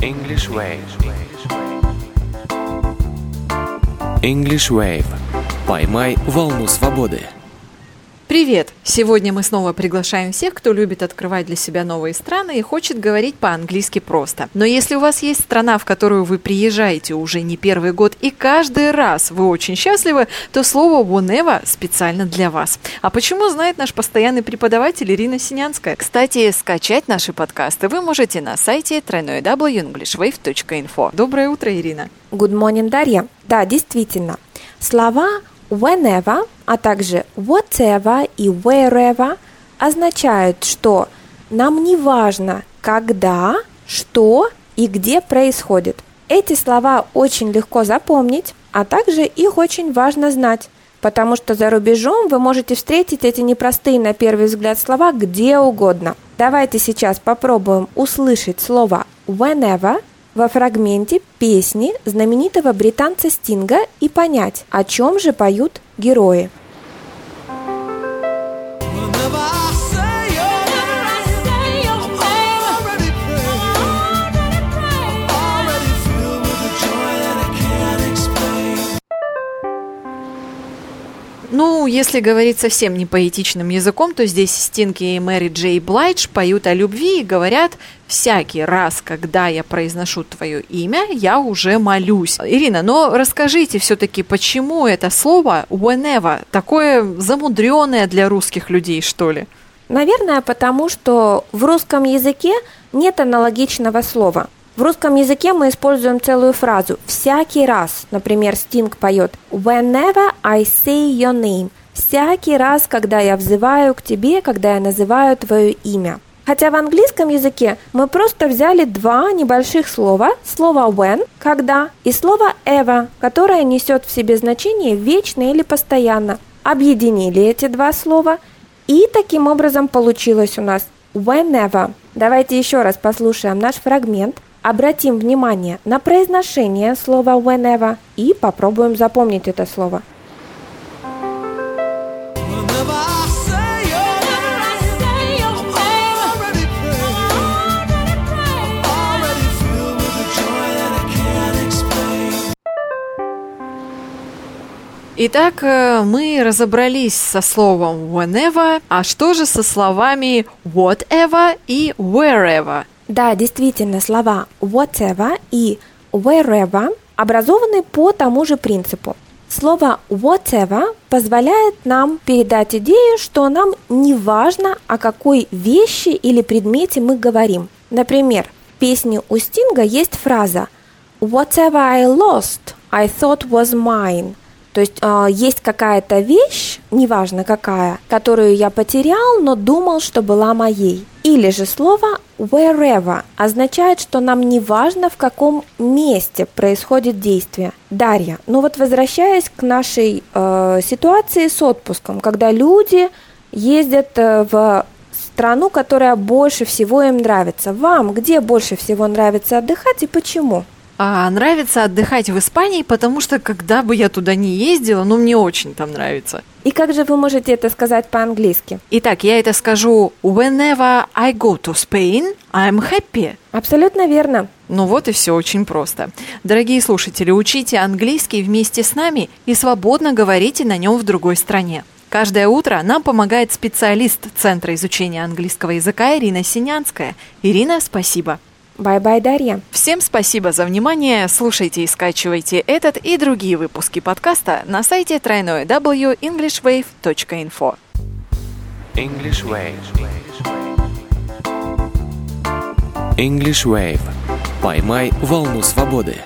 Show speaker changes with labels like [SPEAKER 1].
[SPEAKER 1] English Wave. English Wave. Поймай волну свободы.
[SPEAKER 2] Привет! Сегодня мы снова приглашаем всех, кто любит открывать для себя новые страны и хочет говорить по-английски просто. Но если у вас есть страна, в которую вы приезжаете уже не первый год и каждый раз вы очень счастливы, то слово whenever специально для вас. А почему знает наш постоянный преподаватель Ирина Синянская? Кстати, скачать наши подкасты вы можете на сайте www.englishwave.info. Доброе утро, Ирина!
[SPEAKER 3] Good morning, Дарья. Да, действительно. Слова whenever, а также whatever и wherever означают, что нам не важно, когда, что и где происходит. Эти слова очень легко запомнить, а также их очень важно знать, потому что за рубежом вы можете встретить эти непростые на первый взгляд слова где угодно. Давайте сейчас попробуем услышать слово whenever – во фрагменте песни знаменитого британца Стинга и понять, о чем же поют герои.
[SPEAKER 2] Ну, если говорить совсем не поэтичным языком, то здесь Стинки и Мэри Джей Блайдж поют о любви и говорят «Всякий раз, когда я произношу твое имя, я уже молюсь». Ирина, но расскажите все-таки, почему это слово «whenever» такое замудренное для русских людей, что ли?
[SPEAKER 3] Наверное, потому что в русском языке нет аналогичного слова – в русском языке мы используем целую фразу «всякий раз». Например, Стинг поет «Whenever I say your name» «всякий раз, когда я взываю к тебе, когда я называю твое имя». Хотя в английском языке мы просто взяли два небольших слова, слово when – когда, и слово ever, которое несет в себе значение вечно или постоянно. Объединили эти два слова, и таким образом получилось у нас whenever. Давайте еще раз послушаем наш фрагмент. Обратим внимание на произношение слова whenever и попробуем запомнить это слово.
[SPEAKER 2] Итак, э, мы разобрались со словом whenever, а что же со словами whatever и wherever?
[SPEAKER 3] Да, действительно, слова whatever и wherever образованы по тому же принципу. Слово whatever позволяет нам передать идею, что нам не важно, о какой вещи или предмете мы говорим. Например, в песне у Стинга есть фраза Whatever I lost, I thought was mine – то есть э, есть какая-то вещь, неважно какая, которую я потерял, но думал, что была моей. Или же слово wherever означает, что нам не важно, в каком месте происходит действие. Дарья, ну вот возвращаясь к нашей э, ситуации с отпуском, когда люди ездят э, в страну, которая больше всего им нравится. Вам где больше всего нравится отдыхать и почему?
[SPEAKER 2] А нравится отдыхать в Испании, потому что когда бы я туда не ездила, ну мне очень там нравится.
[SPEAKER 3] И как же вы можете это сказать по-английски?
[SPEAKER 2] Итак, я это скажу Whenever I go to Spain, I'm happy.
[SPEAKER 3] Абсолютно верно.
[SPEAKER 2] Ну вот и все очень просто. Дорогие слушатели, учите английский вместе с нами и свободно говорите на нем в другой стране. Каждое утро нам помогает специалист Центра изучения английского языка Ирина Синянская. Ирина, спасибо.
[SPEAKER 3] Bye-bye, Дарья.
[SPEAKER 2] Всем спасибо за внимание. Слушайте и скачивайте этот и другие выпуски подкаста на сайте тройной
[SPEAKER 1] w.englishwave.info. English Wave. English Wave. Поймай волну свободы.